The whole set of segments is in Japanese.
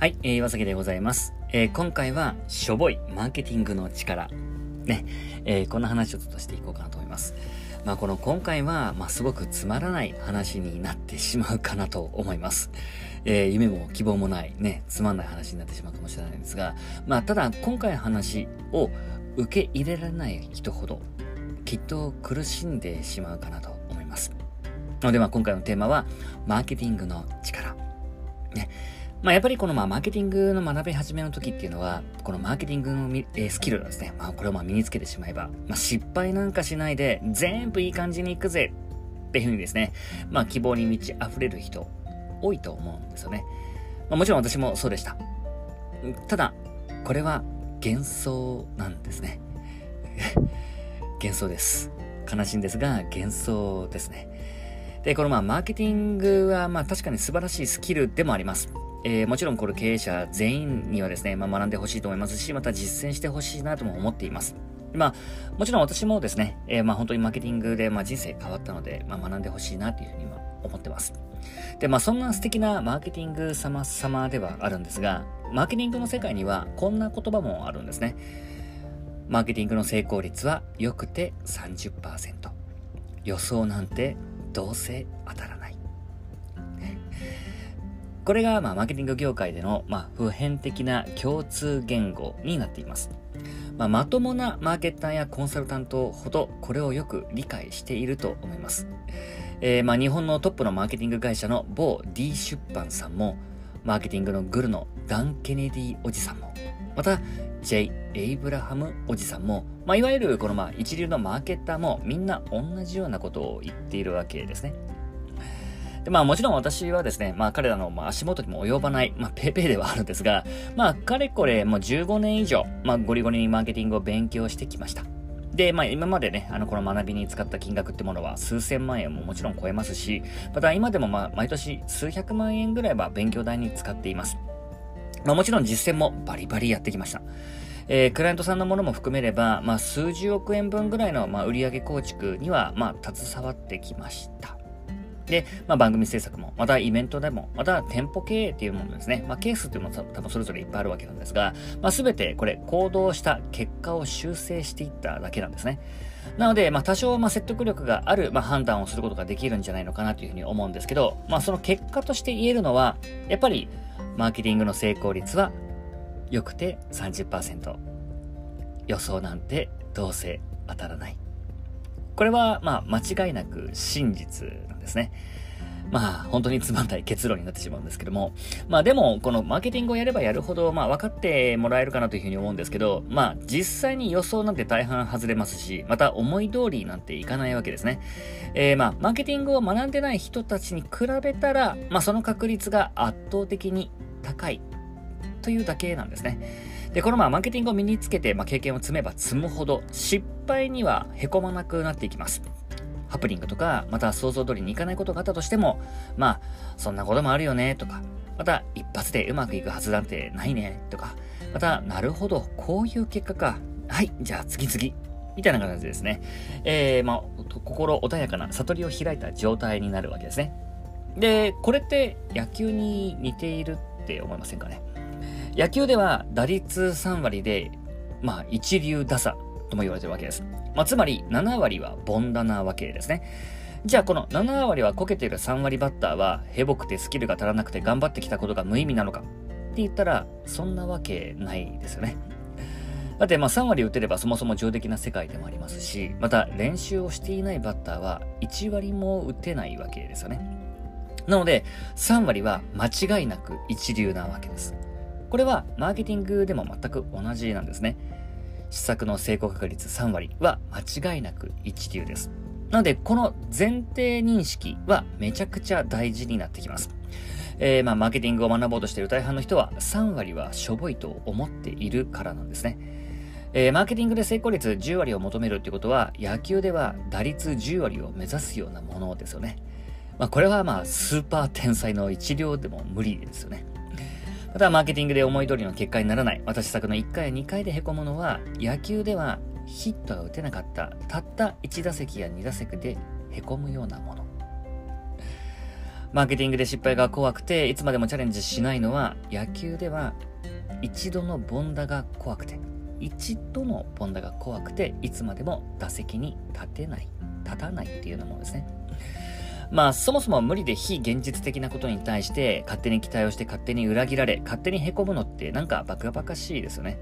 はい、えー、岩崎でございます。えー、今回は、しょぼいマーケティングの力。ね、えー、こんな話をちょっとしていこうかなと思います。まあ、この今回は、まあ、すごくつまらない話になってしまうかなと思います。えー、夢も希望もない、ね、つまんない話になってしまうかもしれないんですが、まあ、ただ、今回の話を受け入れられない人ほど、きっと苦しんでしまうかなと思います。ので、まあ、今回のテーマは、マーケティングの力。ね。まあ、やっぱりこのまあマーケティングの学び始めの時っていうのは、このマーケティングのみ、えー、スキルですね、まあこれをまあ身につけてしまえば、まあ失敗なんかしないで全部いい感じにいくぜっていうふうにですね、まあ希望に満ち溢れる人多いと思うんですよね。まあもちろん私もそうでした。ただ、これは幻想なんですね。幻想です。悲しいんですが、幻想ですね。で、このまあマーケティングはまあ確かに素晴らしいスキルでもあります。えー、もちろんこれ経営者全員にはですね、まあ、学んでほしいと思いますし、また実践してほしいなとも思っています。まあ、もちろん私もですね、えー、まあ本当にマーケティングで、まあ、人生変わったので、まあ、学んでほしいなというふうに今思ってます。で、まあそんな素敵なマーケティング様々ではあるんですが、マーケティングの世界にはこんな言葉もあるんですね。マーケティングの成功率は良くて30%。予想なんてどうせ当たらない。これが、まあ、マーケティング業界での、まあ、普遍的な共通言語になっています。まあ、まともなマーケッターやコンサルタントほどこれをよく理解していると思います。えー、まあ、日本のトップのマーケティング会社の某 D 出版さんも、マーケティングのグルのダン・ケネディおじさんも、また、J. エイブラハムおじさんも、まあ、いわゆるこのまあ一流のマーケッターもみんな同じようなことを言っているわけですね。で、まあもちろん私はですね、まあ彼らのまあ足元にも及ばない、まあペーペーではあるんですが、まあかれこれもう15年以上、まあゴリゴリにマーケティングを勉強してきました。で、まあ今までね、あのこの学びに使った金額ってものは数千万円ももちろん超えますし、また今でもまあ毎年数百万円ぐらいは勉強代に使っています。まあもちろん実践もバリバリやってきました。えー、クライアントさんのものも含めれば、まあ数十億円分ぐらいのまあ売上構築にはまあ携わってきました。で、まあ、番組制作も、またイベントでも、また店舗経営っていうものですね。まあ、ケースっていうのも多分それぞれいっぱいあるわけなんですが、まあ、すべてこれ行動した結果を修正していっただけなんですね。なので、まあ、多少、ま、説得力がある、まあ、判断をすることができるんじゃないのかなというふうに思うんですけど、まあ、その結果として言えるのは、やっぱり、マーケティングの成功率は、良くて30%。予想なんて、どうせ当たらない。これは、まあ、間違いなく真実なんですね。まあ、本当につまんない結論になってしまうんですけども。まあでも、このマーケティングをやればやるほど、まあ分かってもらえるかなというふうに思うんですけど、まあ実際に予想なんて大半外れますし、また思い通りなんていかないわけですね。えー、まあ、マーケティングを学んでない人たちに比べたら、まあその確率が圧倒的に高いというだけなんですね。で、このまあマーケティングを身につけて、まあ、経験を積めば積むほど、失敗には凹まなくなっていきます。ハプニングとか、また想像通りにいかないことがあったとしても、まあ、そんなこともあるよね、とか、また一発でうまくいくはずなんてないね、とか、また、なるほど、こういう結果か。はい、じゃあ次々。みたいな感じですね。えー、まあ、心穏やかな悟りを開いた状態になるわけですね。で、これって野球に似ているって思いませんかね？野球では打率3割で、まあ一流打者とも言われてるわけです。まあつまり7割はボンダなわけですね。じゃあこの7割はこけている3割バッターはヘボくてスキルが足らなくて頑張ってきたことが無意味なのか？って言ったらそんなわけないですよね。だってまあ3割打てればそもそも上出来な世界でもありますし、また練習をしていないバッターは1割も打てないわけですよね。なので3割は間違いなく一流なわけです。これはマーケティングでも全く同じなんですね。施策の成功確率3割は間違いなく一流です。なので、この前提認識はめちゃくちゃ大事になってきます。えー、まあ、マーケティングを学ぼうとしている大半の人は3割はしょぼいと思っているからなんですね。えー、マーケティングで成功率10割を求めるってことは、野球では打率10割を目指すようなものですよね。まあ、これはまあ、スーパー天才の一両でも無理ですよね。またマーケティングで思い通りの結果にならない、私作の1回や2回で凹むのは、野球ではヒットが打てなかった、たった1打席や2打席で凹むようなもの。マーケティングで失敗が怖くて、いつまでもチャレンジしないのは、野球では一度のボンダが怖くて、一度のボンダが怖くて、いつまでも打席に立てない、立たないっていうようなものですね。まあ、そもそも無理で非現実的なことに対して、勝手に期待をして勝手に裏切られ、勝手に凹むのってなんかバカバカしいですよね。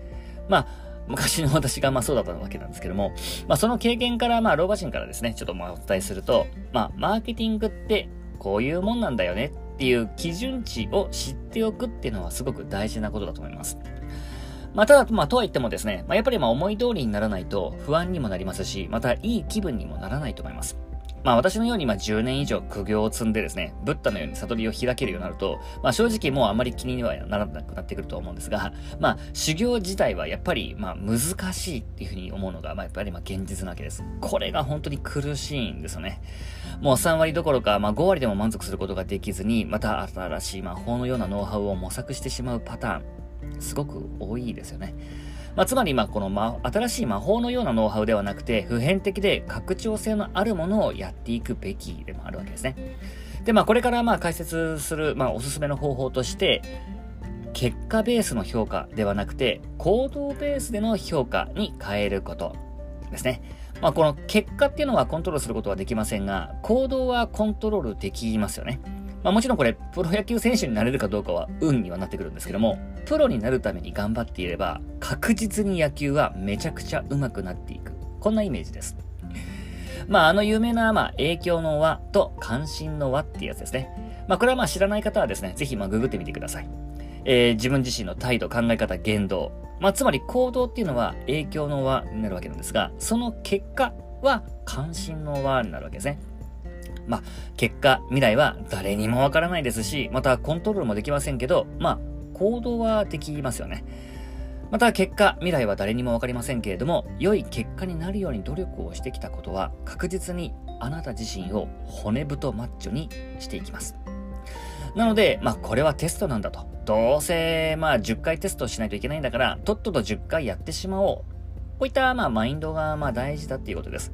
まあ、昔の私がまあそうだったわけなんですけども、まあその経験からまあ老婆心からですね、ちょっとまあお伝えすると、まあマーケティングってこういうもんなんだよねっていう基準値を知っておくっていうのはすごく大事なことだと思います。まあ、ただ、まあ、とは言ってもですね、まあ、やっぱりまあ思い通りにならないと不安にもなりますし、またいい気分にもならないと思います。まあ私のようにまあ10年以上苦行を積んでですね、ブッダのように悟りを開けるようになると、まあ正直もうあまり気にはならなくなってくると思うんですが、まあ修行自体はやっぱりまあ難しいっていうふうに思うのが、まあやっぱりまあ現実なわけです。これが本当に苦しいんですよね。もう3割どころか、まあ5割でも満足することができずに、また新しい魔法のようなノウハウを模索してしまうパターン、すごく多いですよね。まあ、つまり、まあ、この、ま、新しい魔法のようなノウハウではなくて、普遍的で拡張性のあるものをやっていくべきでもあるわけですね。で、まあ、これからまあ解説する、まあ、おすすめの方法として、結果ベースの評価ではなくて、行動ベースでの評価に変えることですね。まあ、この結果っていうのはコントロールすることはできませんが、行動はコントロールできますよね。まあ、もちろんこれ、プロ野球選手になれるかどうかは運にはなってくるんですけども、プロになるために頑張っていれば、確実に野球はめちゃくちゃ上手くなっていく。こんなイメージです。まあ、あの有名な、まあ、影響の輪と関心の輪っていうやつですね。まあ、これはまあ知らない方はですね、ぜひまあググってみてください。えー、自分自身の態度、考え方、言動。まあ、つまり行動っていうのは影響の輪になるわけなんですが、その結果は関心の輪になるわけですね。まあ、結果、未来は誰にもわからないですし、またコントロールもできませんけど、まあ、行動はできますよね。また結果、未来は誰にもわかりませんけれども、良い結果になるように努力をしてきたことは、確実にあなた自身を骨太マッチョにしていきます。なので、まあこれはテストなんだと。どうせ、まあ10回テストしないといけないんだから、とっとと10回やってしまおう。こういったまあマインドがまあ大事だっていうことです。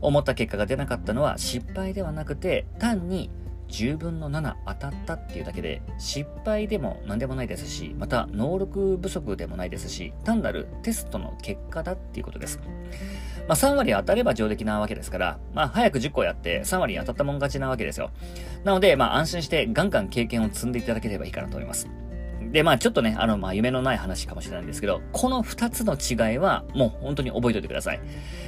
思った結果が出なかったのは失敗ではなくて、単に10分の7当たったっていうだけで、失敗でも何でもないですし、また能力不足でもないですし、単なるテストの結果だっていうことです。まあ、3割当たれば上出来なわけですから、まあ、早く10個やって3割当たったもん勝ちなわけですよ。なので、まあ、安心してガンガン経験を積んでいただければいいかなと思います。で、まあちょっとね、あの、まあ夢のない話かもしれないんですけど、この二つの違いはもう本当に覚えておいてください。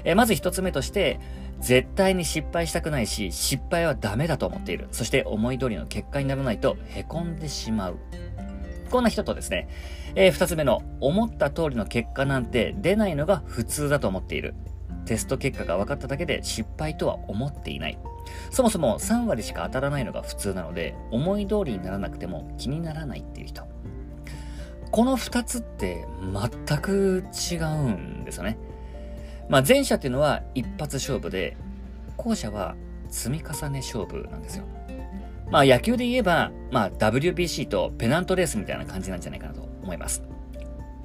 えー、まず一つ目として、絶対に失敗したくないし、失敗はダメだと思っている。そして思い通りの結果にならないと凹んでしまう。こんな人とですね、えー、二つ目の、思った通りの結果なんて出ないのが普通だと思っている。テスト結果が分かっただけで失敗とは思っていない。そもそも3割しか当たらないのが普通なので、思い通りにならなくても気にならないっていう人。この2つって全く違うんですよね。まあ前者っていうのは一発勝負で、後者は積み重ね勝負なんですよ。まあ野球で言えば、まあ WBC とペナントレースみたいな感じなんじゃないかなと思います。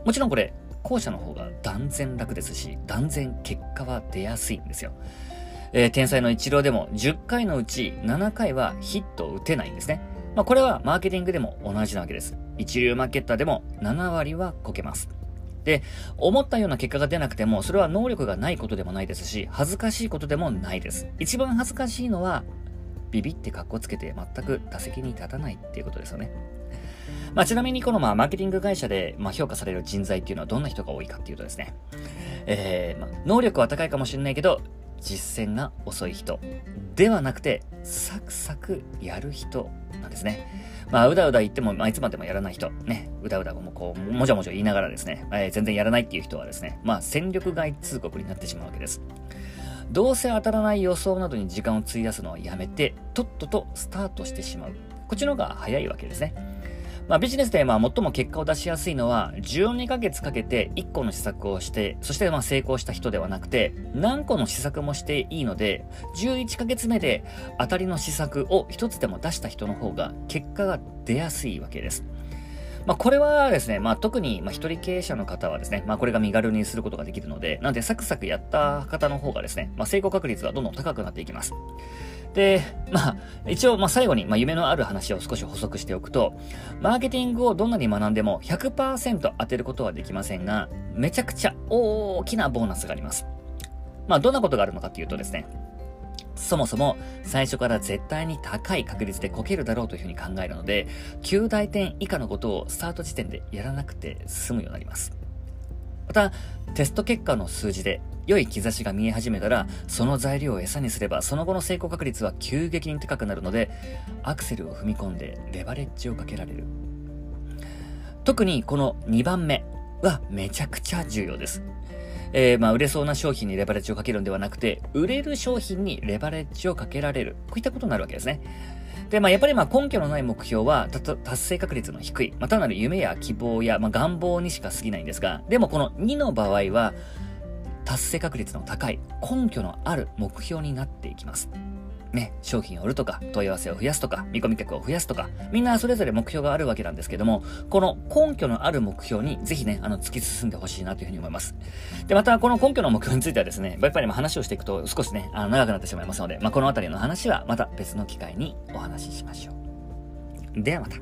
もちろんこれ、後者の方が断然楽ですし、断然結果は出やすいんですよ。えー、天才の一郎でも10回のうち7回はヒットを打てないんですね。まあこれはマーケティングでも同じなわけです。一流マーケッターでも7割はこけます。で、思ったような結果が出なくても、それは能力がないことでもないですし、恥ずかしいことでもないです。一番恥ずかしいのは、ビビって格好つけて全く打席に立たないっていうことですよね。まあ、ちなみにこのまあマーケティング会社でまあ評価される人材っていうのはどんな人が多いかっていうとですね、えー、まあ、能力は高いかもしれないけど、実践が遅い人ではなくて、サクサクやる人なんですね。まあ、うだうだ言っても、まあ、いつまでもやらない人、ね、うだうだもこう、もじゃもじゃ言いながらですね、えー、全然やらないっていう人はですね、まあ、戦力外通告になってしまうわけです。どうせ当たらない予想などに時間を費やすのはやめて、とっととスタートしてしまう。こっちの方が早いわけですね。まあ、ビジネスでまあ最も結果を出しやすいのは、12ヶ月かけて1個の施策をして、そしてまあ成功した人ではなくて、何個の施策もしていいので、11ヶ月目で当たりの施策を1つでも出した人の方が結果が出やすいわけです。まあ、これはですね、まあ、特に、まあ、一人経営者の方はですね、まあ、これが身軽にすることができるので、なので、サクサクやった方の方がですね、まあ、成功確率はどんどん高くなっていきます。で、まあ、一応、まあ、最後に、まあ、夢のある話を少し補足しておくと、マーケティングをどんなに学んでも100%当てることはできませんが、めちゃくちゃ大きなボーナスがあります。まあ、どんなことがあるのかっていうとですね、そもそも最初から絶対に高い確率でこけるだろうというふうに考えるので、9大点以下のことをスタート時点でやらなくて済むようになります。また、テスト結果の数字で良い兆しが見え始めたら、その材料を餌にすれば、その後の成功確率は急激に高くなるので、アクセルを踏み込んでレバレッジをかけられる。特にこの2番目はめちゃくちゃ重要です。えー、まあ、売れそうな商品にレバレッジをかけるんではなくて、売れる商品にレバレッジをかけられる。こういったことになるわけですね。で、まあ、やっぱりまあ根拠のない目標は、達成確率の低い、まあ、単なる夢や希望や、まあ、願望にしか過ぎないんですが、でもこの2の場合は、達成確率の高い、根拠のある目標になっていきます。ね、商品を売るとか、問い合わせを増やすとか、見込み客を増やすとか、みんなそれぞれ目標があるわけなんですけども、この根拠のある目標にぜひね、あの、突き進んでほしいなというふうに思います。で、また、この根拠の目標についてはですね、やっぱり話をしていくと少しね、あの、長くなってしまいますので、まあ、このあたりの話はまた別の機会にお話ししましょう。ではまた。